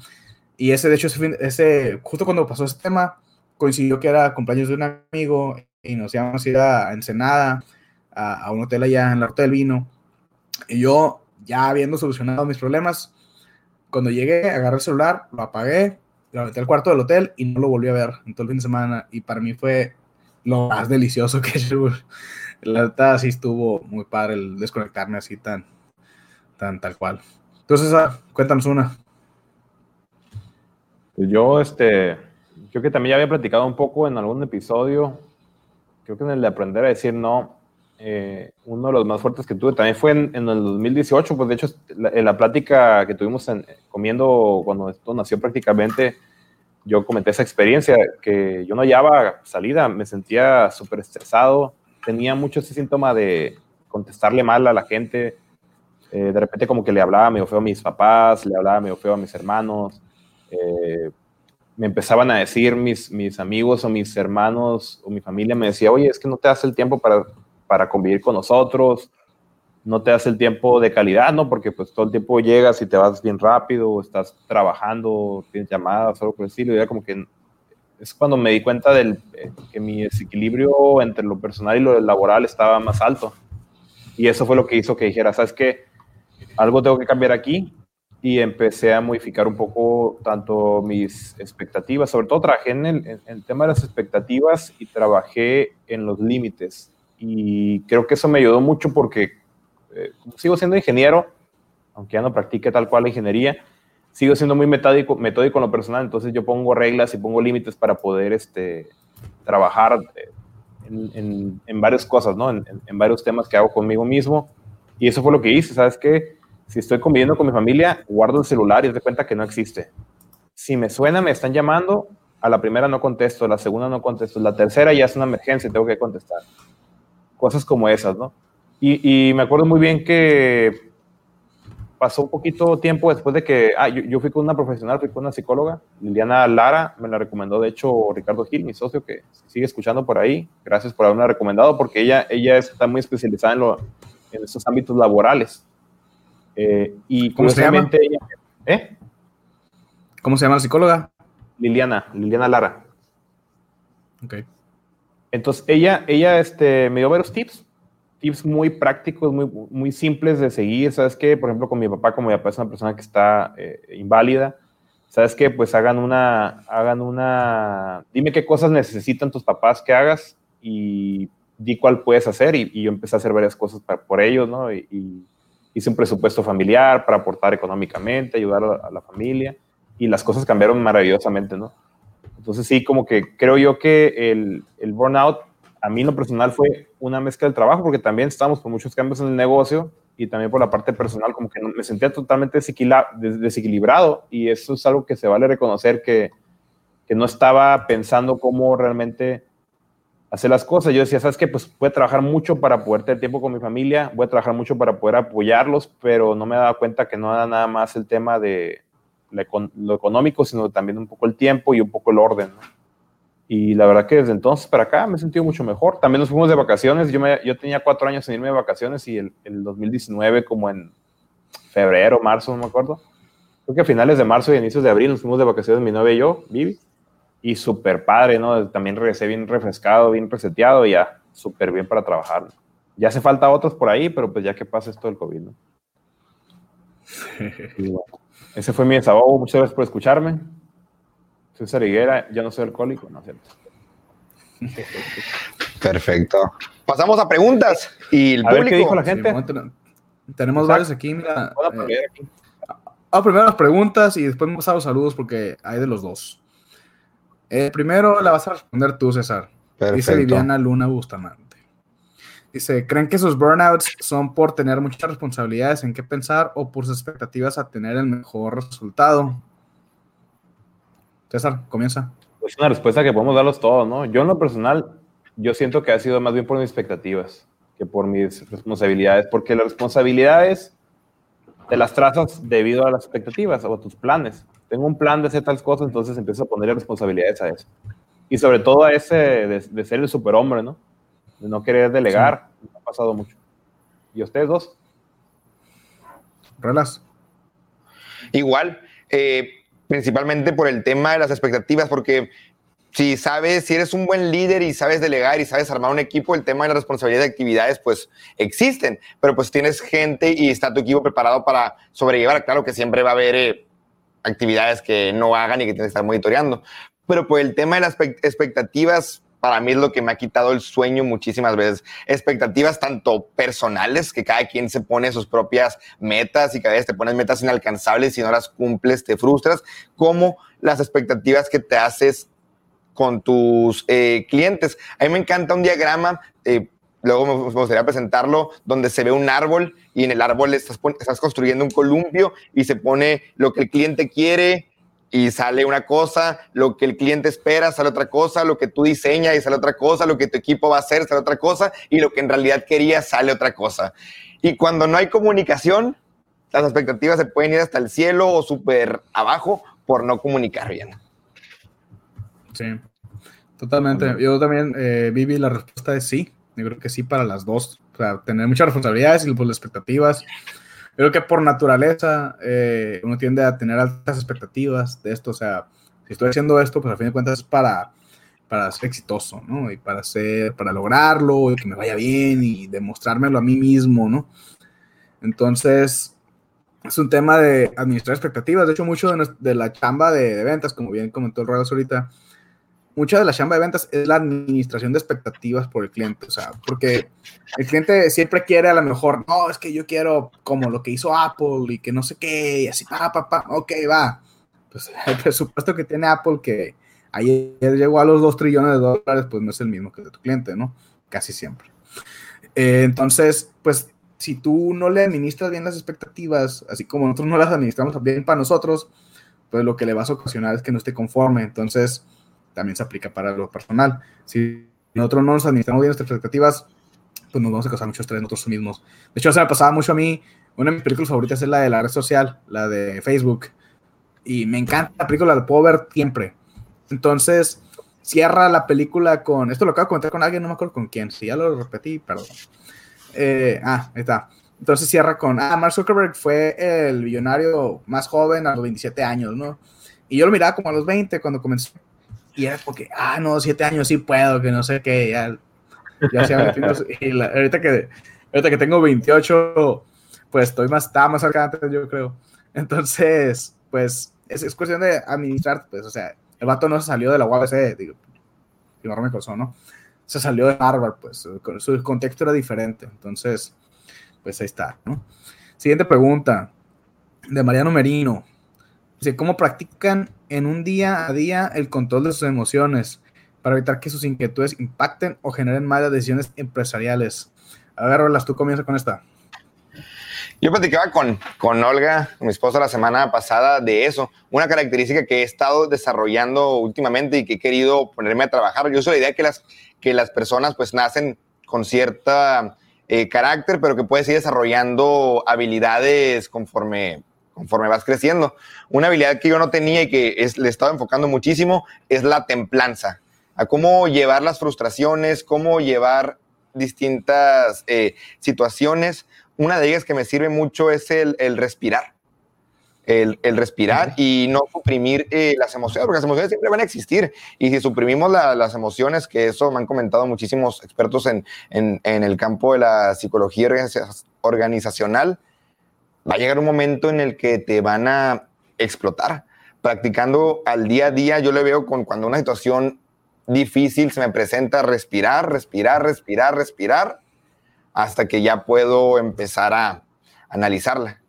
Y ese, de hecho, ese, ese justo cuando pasó ese tema, coincidió que era cumpleaños de un amigo y nos íbamos a ir a Ensenada, a, a un hotel allá en la Ruta del Vino, y yo, ya habiendo solucionado mis problemas, cuando llegué, agarré el celular, lo apagué, lo metí al cuarto del hotel y no lo volví a ver en todo el fin de semana. Y para mí fue lo más delicioso que hecho La verdad sí estuvo muy padre el desconectarme así tan, tan tal cual. Entonces, cuéntanos una.
Yo, este, creo que también ya había platicado un poco en algún episodio, creo que en el de aprender a decir no, eh, uno de los más fuertes que tuve también fue en, el 2018, pues de hecho en la plática que tuvimos comiendo cuando esto nació prácticamente, yo comenté esa experiencia, que yo no hallaba salida, me sentía súper estresado, tenía mucho ese síntoma de contestarle mal a la gente, eh, de repente como que le hablaba medio feo a mis papás, le hablaba medio feo a mis hermanos, eh, me empezaban a decir mis, mis amigos o mis hermanos o mi familia, me decía, oye, es que no te das el tiempo para, para convivir con nosotros, no te das el tiempo de calidad, ¿no? Porque pues todo el tiempo llegas y te vas bien rápido, estás trabajando, tienes llamadas, algo por el y era como que es cuando me di cuenta del, eh, que mi desequilibrio entre lo personal y lo laboral estaba más alto. Y eso fue lo que hizo que dijera, ¿sabes qué? Algo tengo que cambiar aquí y empecé a modificar un poco tanto mis expectativas, sobre todo trabajé en el, tema de las expectativas y trabajé en los límites. Y creo que eso me ayudó mucho porque eh, sigo siendo ingeniero, aunque ya no practique tal cual la ingeniería, sigo siendo muy metódico, metódico en lo personal, entonces yo pongo reglas y pongo límites para poder este, trabajar eh, en, en, varias cosas, ¿no? En, en, varios temas que hago conmigo mismo. Y eso fue lo que hice, ¿sabes qué? Si estoy conviviendo con mi familia, guardo el celular y doy cuenta que no existe. Si me suena, me están llamando, a la primera no contesto, a la segunda no contesto, la tercera ya es una emergencia, tengo que contestar. Cosas como esas, ¿no? Y, me acuerdo muy bien que pasó un poquito tiempo después de que, ah, yo, fui con una profesional, fui con una psicóloga, Liliana Lara, me la recomendó de hecho Ricardo Gil, mi socio, que sigue escuchando por ahí. Gracias por haberme recomendado, porque ella, ella está muy especializada en, lo, en esos ámbitos laborales. Eh, y
¿Cómo se llama?
¿eh?
¿Cómo se llama la psicóloga?
Liliana, Liliana Lara.
Ok.
Entonces, ella, ella este, me dio varios tips, tips muy prácticos, muy, muy simples de seguir. ¿Sabes qué? Por ejemplo, con mi papá, como mi papá es una persona que está eh, inválida, ¿sabes qué? Pues hagan una, hagan una, dime qué cosas necesitan tus papás que hagas y di cuál puedes hacer. Y, yo empecé a hacer varias cosas para, por ellos, ¿no? y hice un presupuesto familiar para aportar económicamente, ayudar a, la familia y las cosas cambiaron maravillosamente, ¿no? Entonces sí, como que creo yo que el, el burnout a mí lo personal fue una mezcla del trabajo porque también estamos con muchos cambios en el negocio y también por la parte personal como que me sentía totalmente desequilibrado y eso es algo que se vale reconocer que, que no estaba pensando cómo realmente hacer las cosas. Yo decía, ¿sabes qué? Pues voy a trabajar mucho para poder tener tiempo con mi familia, voy a trabajar mucho para poder apoyarlos, pero no me daba cuenta que no era nada más el tema de lo económico, sino también un poco el tiempo y un poco el orden. Y la verdad que desde entonces para acá me he sentido mucho mejor. También nos fuimos de vacaciones. Yo, me, yo tenía cuatro años sin irme de vacaciones y el, el 2019, como en febrero, marzo, no me acuerdo. Creo que a finales de marzo y inicios de abril nos fuimos de vacaciones mi novia y yo, Vivi y súper padre, ¿no? También regresé bien refrescado, bien reseteado y ya súper bien para trabajar. Ya hace falta otros por ahí, pero pues ya que pasa esto del COVID, ¿no? ese fue mi desahogo. Muchas gracias por escucharme. Soy Sariguera, yo no soy alcohólico, ¿no es cierto?
Perfecto. Pasamos a preguntas y el público.
¿qué dijo la gente?
tenemos varios aquí, mira. Eh, ah, primero las preguntas y después vamos a los saludos porque hay de los dos. Eh, primero la vas a responder tú, César. Dice Viviana Luna Bustamante. Dice, ¿creen que sus burnouts son por tener muchas responsabilidades en qué pensar o por sus expectativas a tener el mejor resultado? César, comienza.
Es una respuesta que podemos darlos todos, ¿no? Yo en lo personal, yo siento que ha sido más bien por mis expectativas que por mis responsabilidades, porque las responsabilidades te las trazas debido a las expectativas o a tus planes tengo un plan de hacer tal cosas, entonces empiezo a poner responsabilidades a eso. Y sobre todo a ese de, ser el superhombre, ¿no? De no querer delegar, ha pasado mucho. ¿Y ustedes dos?
Relas.
Igual, eh, principalmente por el tema de las expectativas, porque si sabes, si eres un buen líder y sabes delegar y sabes armar un equipo, el tema de la responsabilidad de actividades, pues existen, pero pues tienes gente y está tu equipo preparado para sobrellevar. Claro que siempre va a haber eh, actividades que no hagan y que tienes que estar monitoreando. Pero por el tema de las expectativas, para mí es lo que me ha quitado el sueño muchísimas veces. Expectativas tanto personales, que cada quien se pone sus propias metas y cada vez te pones metas inalcanzables y si no las cumples te frustras, como las expectativas que te haces con tus eh, clientes. A mí me encanta un diagrama, eh, luego me gustaría presentarlo, donde se ve un árbol y en el árbol estás, estás construyendo un columpio y se pone lo que el cliente quiere, y sale una cosa, lo que el cliente espera sale otra cosa, lo que tú diseñas y sale otra cosa, lo que tu equipo va a hacer sale otra cosa y lo que en realidad quería sale otra cosa. Y cuando no hay comunicación, las expectativas se pueden ir hasta el cielo o súper abajo por no comunicar bien.
Sí, totalmente. Yo también, eh, Vivi, la respuesta es sí. Yo creo que sí para las dos. O sea, tener muchas responsabilidades y pues, las expectativas creo que por naturaleza eh, uno tiende a tener altas expectativas de esto, o sea, si estoy haciendo esto, pues a fin de cuentas es para, para ser exitoso, ¿no? Y para, ser, para lograrlo, y que me vaya bien y demostrármelo a mí mismo, ¿no? Entonces, es un tema de administrar expectativas. De hecho, mucho de, la chamba de, ventas, como bien comentó el Reyes ahorita, mucha de la chamba de ventas es la administración de expectativas por el cliente, o sea, porque el cliente siempre quiere a lo mejor, no, es que yo quiero como lo que hizo Apple y que no sé qué, y así, pa, pa, pa, ok, va. Pues el presupuesto que tiene Apple, que ayer llegó a los 2 trillones de dólares, pues no es el mismo que de tu cliente, ¿no? Casi siempre. Eh, entonces, pues si tú no le administras bien las expectativas, así como nosotros no las administramos bien para nosotros, pues lo que le vas a ocasionar es que no esté conforme. Entonces, también se aplica para lo personal. Si nosotros no nos administramos bien nuestras expectativas, pues nos vamos a causar mucho estrés nosotros mismos. De hecho, se me pasaba mucho a mí. Una de mis películas favoritas es la de la red social, la de Facebook. Y me encanta la película, la puedo siempre. Entonces, cierra la película con. Esto lo acabo de comentar con alguien, no me acuerdo con quién. Si ya lo repetí, perdón. Eh, ah, ahí está. Entonces cierra con. Ah, Mark Zuckerberg fue el millonario más joven a los 27 años, ¿no? Y yo lo miraba como a los 20 cuando comenzó y era porque, ah, no, siete años sí puedo, que no sé qué, ya, ya sea, y ahorita, que, ahorita que tengo 28, pues estoy más, estaba más cerca antes, yo creo. Entonces, pues, es, es, cuestión de administrar, pues, o sea, el vato no se salió de la UABC, digo, enorme cosa, ¿no? Se salió de Harvard, pues, su contexto era diferente, entonces, pues ahí está, ¿no? Siguiente pregunta, de Mariano Merino. Dice, ¿cómo practican en un día a día el control de sus emociones para evitar que sus inquietudes impacten o generen malas decisiones empresariales? A ver, Rolas, tú comienza con esta.
Yo platicaba con, con Olga, mi esposa, la semana pasada de eso. Una característica que he estado desarrollando últimamente y que he querido ponerme a trabajar. Yo soy la idea que las, que las personas pues nacen con cierta eh, carácter, pero que puedes ir desarrollando habilidades conforme conforme vas creciendo. Una habilidad que yo no tenía y que es, le estaba enfocando muchísimo es la templanza, a cómo llevar las frustraciones, cómo llevar distintas eh, situaciones. Una de ellas que me sirve mucho es el, respirar. El, respirar y no suprimir eh, las emociones, porque las emociones siempre van a existir. Y si suprimimos las emociones, que eso me han comentado muchísimos expertos en, en, en el campo de la psicología organizacional, va a llegar un momento en el que te van a explotar. Practicando al día a día, yo le veo con cuando una situación difícil se me presenta, respirar, respirar, respirar, respirar, hasta que ya puedo empezar a analizarla.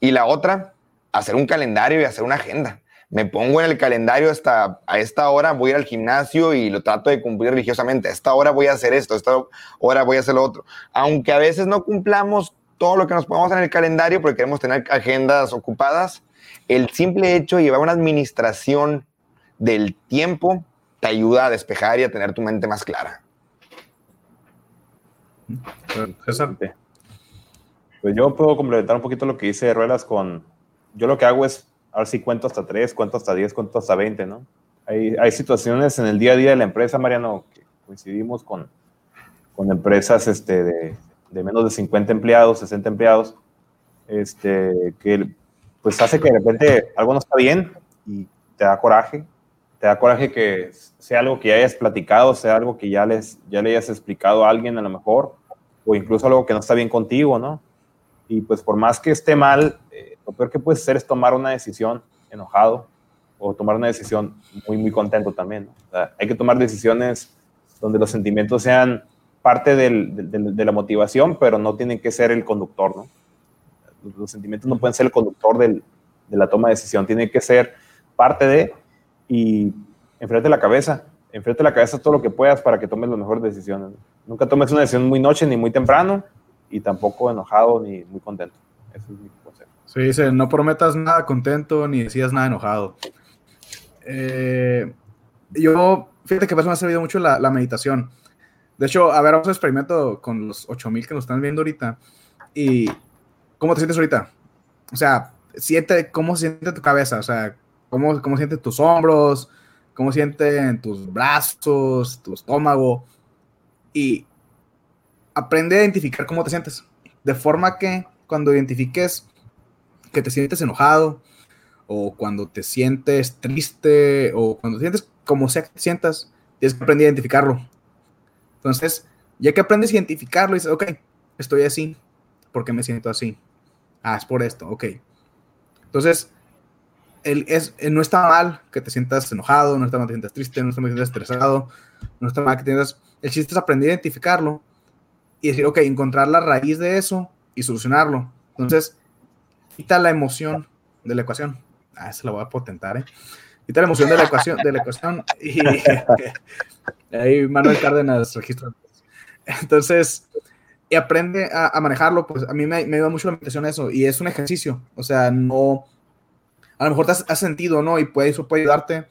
Y la otra, hacer un calendario y hacer una agenda. Me pongo en el calendario hasta a esta hora voy al gimnasio y lo trato de cumplir religiosamente. A esta hora voy a hacer esto, a esta hora voy a hacer lo otro. Aunque a veces no cumplamos todo lo que nos podemos en el calendario porque queremos tener agendas ocupadas. El simple hecho de llevar una administración del tiempo te ayuda a despejar y a tener tu mente más clara.
César. Pues yo puedo complementar un poquito lo que dice Ruelas con, yo lo que hago es, a ver si cuento hasta 3, cuento hasta 10, cuento hasta 20, ¿no? Hay, hay situaciones en el día a día de la empresa, Mariano, que coincidimos con, con empresas este, de, de menos de 50 empleados, 60 empleados, este, que pues hace que de repente algo no está bien y te da coraje, te da coraje que sea algo que ya hayas platicado, sea algo que ya, les, ya le hayas explicado a alguien a lo mejor, o incluso algo que no está bien contigo, ¿no? Y pues por más que esté mal, eh, lo peor que puedes hacer es tomar una decisión enojado o tomar una decisión muy, muy contento también. hay que tomar decisiones donde los sentimientos sean parte de la motivación, pero no tienen que ser el conductor, ¿no? Los, sentimientos no pueden ser el conductor de la toma de decisión, tienen que ser parte de y enfrente la cabeza, enfrente la cabeza todo lo que puedas para que tomes las mejores decisiones. Nunca tomes una decisión muy noche ni muy temprano y tampoco enojado ni muy contento. Eso es mi consejo.
Sí, dice, no prometas nada contento ni decías nada enojado. Eh, yo, fíjate que me ha servido mucho la, la, meditación. De hecho, a ver, vamos a experimento con los 8000 que nos están viendo ahorita. ¿Y cómo te sientes ahorita? O sea, siente, ¿cómo se siente tu cabeza? O sea, ¿cómo, cómo sientes tus hombros? ¿Cómo sienten tus brazos, tu estómago? Y aprende a identificar cómo te sientes. De forma que cuando identifiques que te sientes enojado, o cuando te sientes triste, o cuando te sientes como sea que te sientas, tienes que aprender a identificarlo. Entonces, ya que aprendes a identificarlo, dices, ok, estoy así, ¿por qué me siento así? Ah, es por esto, ok. Entonces, el, es, no está mal que te sientas enojado, no está mal que te sientas triste, no está mal que te sientas estresado, no está mal que te sientas... El chiste es aprender a identificarlo y decir, ok, encontrar la raíz de eso y solucionarlo. Entonces, quita la emoción de la ecuación. Ah, esa la voy a potentar, ¿eh? Quita la emoción de la ecuación, de la ecuación y ahí Manuel Cárdenas registra. Entonces, y aprende a, manejarlo, pues a mí me, me ayuda mucho la meditación eso, y es un ejercicio, o sea, no, a lo mejor te has, sentido, ¿no? Y puede, eso puede ayudarte,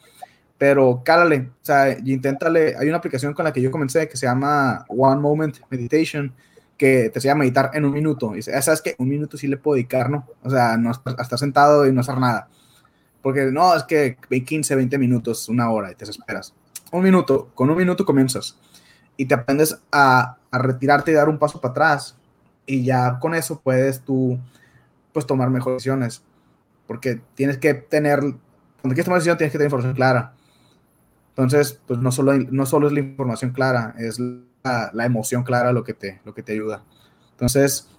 pero cálale, o sea, y inténtale, hay una aplicación con la que yo comencé que se llama One Moment Meditation, que te enseña a meditar en un minuto, y sabes que un minuto sí le puedo dedicar, ¿no? O sea, no estar sentado y no hacer nada, porque no, es que 15, 20 minutos, una hora, y te desesperas. Un minuto, con un minuto comienzas, y te aprendes a a retirarte y dar un paso para atrás. Y ya con eso puedes tú, pues, tomar mejores decisiones. Porque tienes que tener, cuando quieres tomar decisión, tienes que tener información clara. Entonces, pues, no solo, no solo es la información clara, es la, la emoción clara lo que, te, lo que te ayuda. Entonces,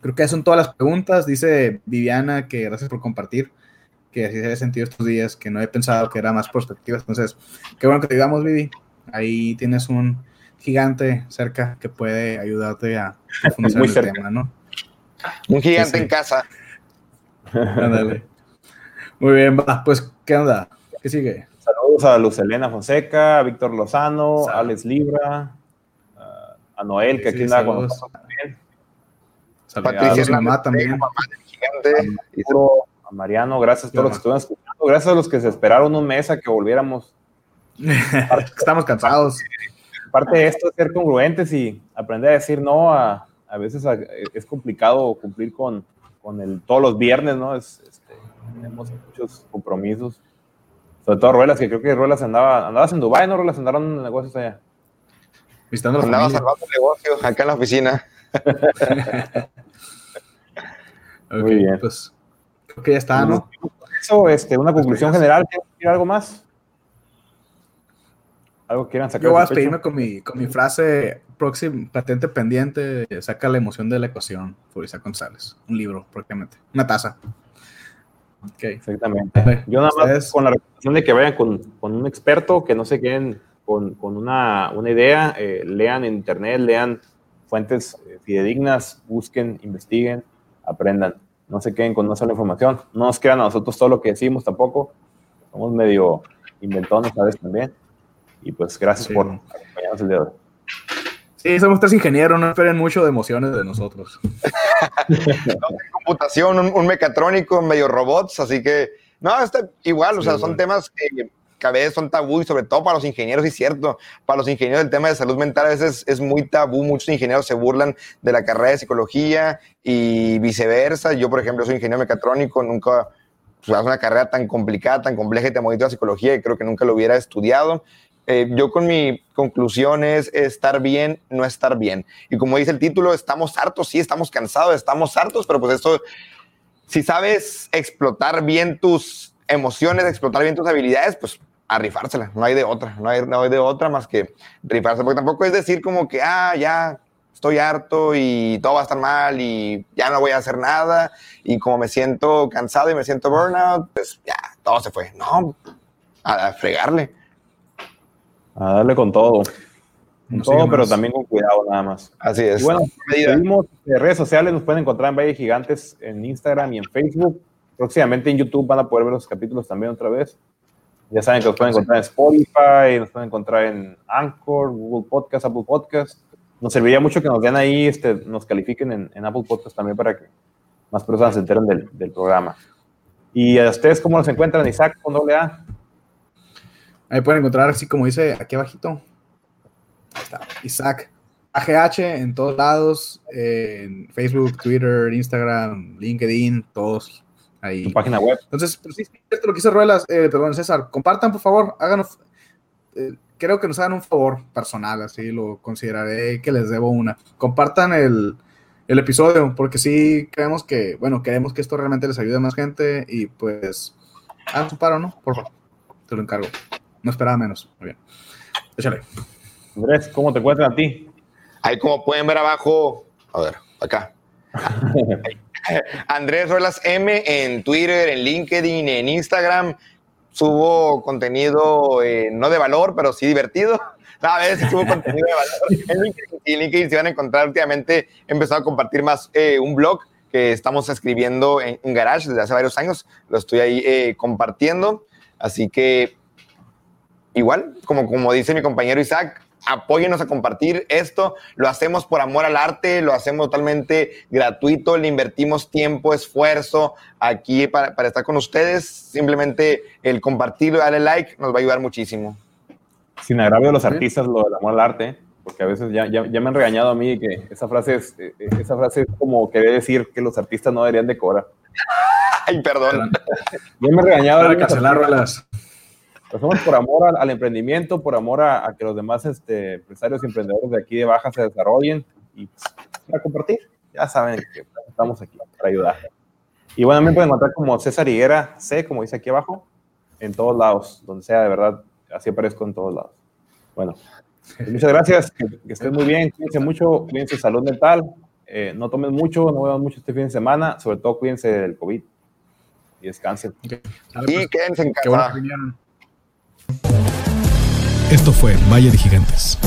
creo que son todas las preguntas. Dice Viviana que gracias por compartir, que así se ha sentido estos días, que no he pensado que era más perspectiva. Entonces, qué bueno que te digamos, Vivi. Ahí tienes un, gigante cerca que puede ayudarte a,
Muy el tema,
¿no? Un gigante en casa.
Ándale. Muy bien, va, pues, ¿qué onda? ¿Qué sigue?
Saludos a Luz Elena Fonseca, a Víctor Lozano, a Alex Libra, a Noel, que aquí anda con nosotros también.
Patricia, mamá también.
A Mariano, gracias a todos los que estuvieron escuchando. Gracias a los que se esperaron un mes a que volviéramos.
Estamos cansados
parte de esto es ser congruentes y aprender a decir no. A, a veces es complicado cumplir con, con el, todos los viernes, ¿no? Es, este, tenemos muchos compromisos. Sobre todo Ruelas, que creo que Ruelas andaba, andabas en Dubái, ¿no? Ruelas andaron negocios allá.
Visitando Andaba salvando negocios acá en la oficina.
Muy bien. Pues creo que ya está, ¿no?
Eso, este, una conclusión general, ¿quieres algo más? algo quieran sacar.
Yo voy a despedirme con mi, con mi frase próxima, patente pendiente, saca la emoción de la ecuación, Furisa González. Un libro, prácticamente. Una taza.
Okay. Exactamente. Yo nada más con la recomendación de que vayan con, con, un experto, que no se queden con, con una, una, idea, eh, lean en internet, lean fuentes eh, fidedignas, busquen, investiguen, aprendan. No se queden con una sola información. No nos crean a nosotros todo lo que decimos tampoco. Somos medio inventones a veces también. Y pues gracias por acompañarnos el día de hoy.
Sí, somos tres ingenieros, no esperen mucho de emociones de nosotros.
computación, un, mecatrónico, medio robots, así que, no, está igual, o sea, son temas que, a veces son tabú y sobre todo para los ingenieros, y cierto, para los ingenieros el tema de salud mental a veces es muy tabú, muchos ingenieros se burlan de la carrera de psicología y viceversa. Yo, por ejemplo, soy ingeniero mecatrónico, nunca, pues, una carrera tan complicada, tan compleja y tan bonita la psicología y creo que nunca lo hubiera estudiado. Eh, yo con mi conclusión es estar bien, no estar bien. Y como dice el título, estamos hartos, sí, estamos cansados, estamos hartos, pero pues esto, si sabes explotar bien tus emociones, explotar bien tus habilidades, pues a rifársela, no hay de otra, no hay, no hay de otra más que rifarse, porque tampoco es decir como que, ah, ya estoy harto y todo va a estar mal y ya no voy a hacer nada y como me siento cansado y me siento burnout, pues ya, todo se fue. No, a fregarle
a darle con todo. todo, pero también con cuidado nada más.
Así es.
Y bueno, seguimos en redes sociales, nos pueden encontrar en Valle Gigantes en Instagram y en Facebook. Próximamente en YouTube van a poder ver los capítulos también otra vez. Ya saben que nos pueden encontrar en Spotify, nos pueden encontrar en Anchor, Google Podcast, Apple Podcast. Nos serviría mucho que nos den ahí, este, nos califiquen en, Apple Podcast también para que más personas se enteren del, del programa. ¿Y a ustedes cómo nos encuentran, Isaac, con doble A?
Ahí pueden encontrar, así como dice aquí abajito. Ahí está, Isaac. AGH en todos lados, en Facebook, Twitter, Instagram, LinkedIn, todos ahí.
Tu página web.
Entonces, pero sí, es lo que hizo Ruelas, eh, perdón, César, compartan por favor, háganos, eh, creo que nos hagan un favor personal, así lo consideraré que les debo una. Compartan el, el episodio, porque sí creemos que, bueno, queremos que esto realmente les ayude a más gente y pues, haz un paro, ¿no? Por favor, te lo encargo. No esperaba menos. Muy bien. Échale.
Andrés, ¿cómo te encuentras a ti?
Ahí como pueden ver abajo, a ver, acá. Andrés Ruelas M en Twitter, en LinkedIn, en Instagram. Subo contenido eh, no de valor, pero sí divertido. A veces subo contenido de valor. En LinkedIn, en LinkedIn se van a encontrar últimamente. He empezado a compartir más eh, un blog que estamos escribiendo en, Garage desde hace varios años. Lo estoy ahí eh, compartiendo. Así que igual, como, como dice mi compañero Isaac, apóyenos a compartir esto. Lo hacemos por amor al arte, lo hacemos totalmente gratuito, le invertimos tiempo, esfuerzo aquí para, estar con ustedes. Simplemente el compartirlo, darle like, nos va a ayudar muchísimo.
Sin agravio a los artistas, lo del amor al arte, porque a veces ya, ya, me han regañado a mí que esa frase es, eh, esa frase es como querer decir que los artistas no deberían decorar.
Ay, perdón.
ya me he regañado.
Para cancelarlas.
Lo hacemos por amor al, emprendimiento, por amor a, que los demás este, empresarios y emprendedores de aquí de Baja se desarrollen y pues, para compartir. Ya saben que estamos aquí para ayudar. Y bueno, me pueden encontrar como César Higuera C, como dice aquí abajo, en todos lados, donde sea, de verdad, así aparezco en todos lados. Bueno, pues, muchas gracias, que, estén muy bien, cuídense mucho, cuídense salud mental, eh, no tomen mucho, no beban mucho este fin de semana, sobre todo cuídense del COVID y descansen.
Y quédense en casa.
Esto fue Valle de Gigantes.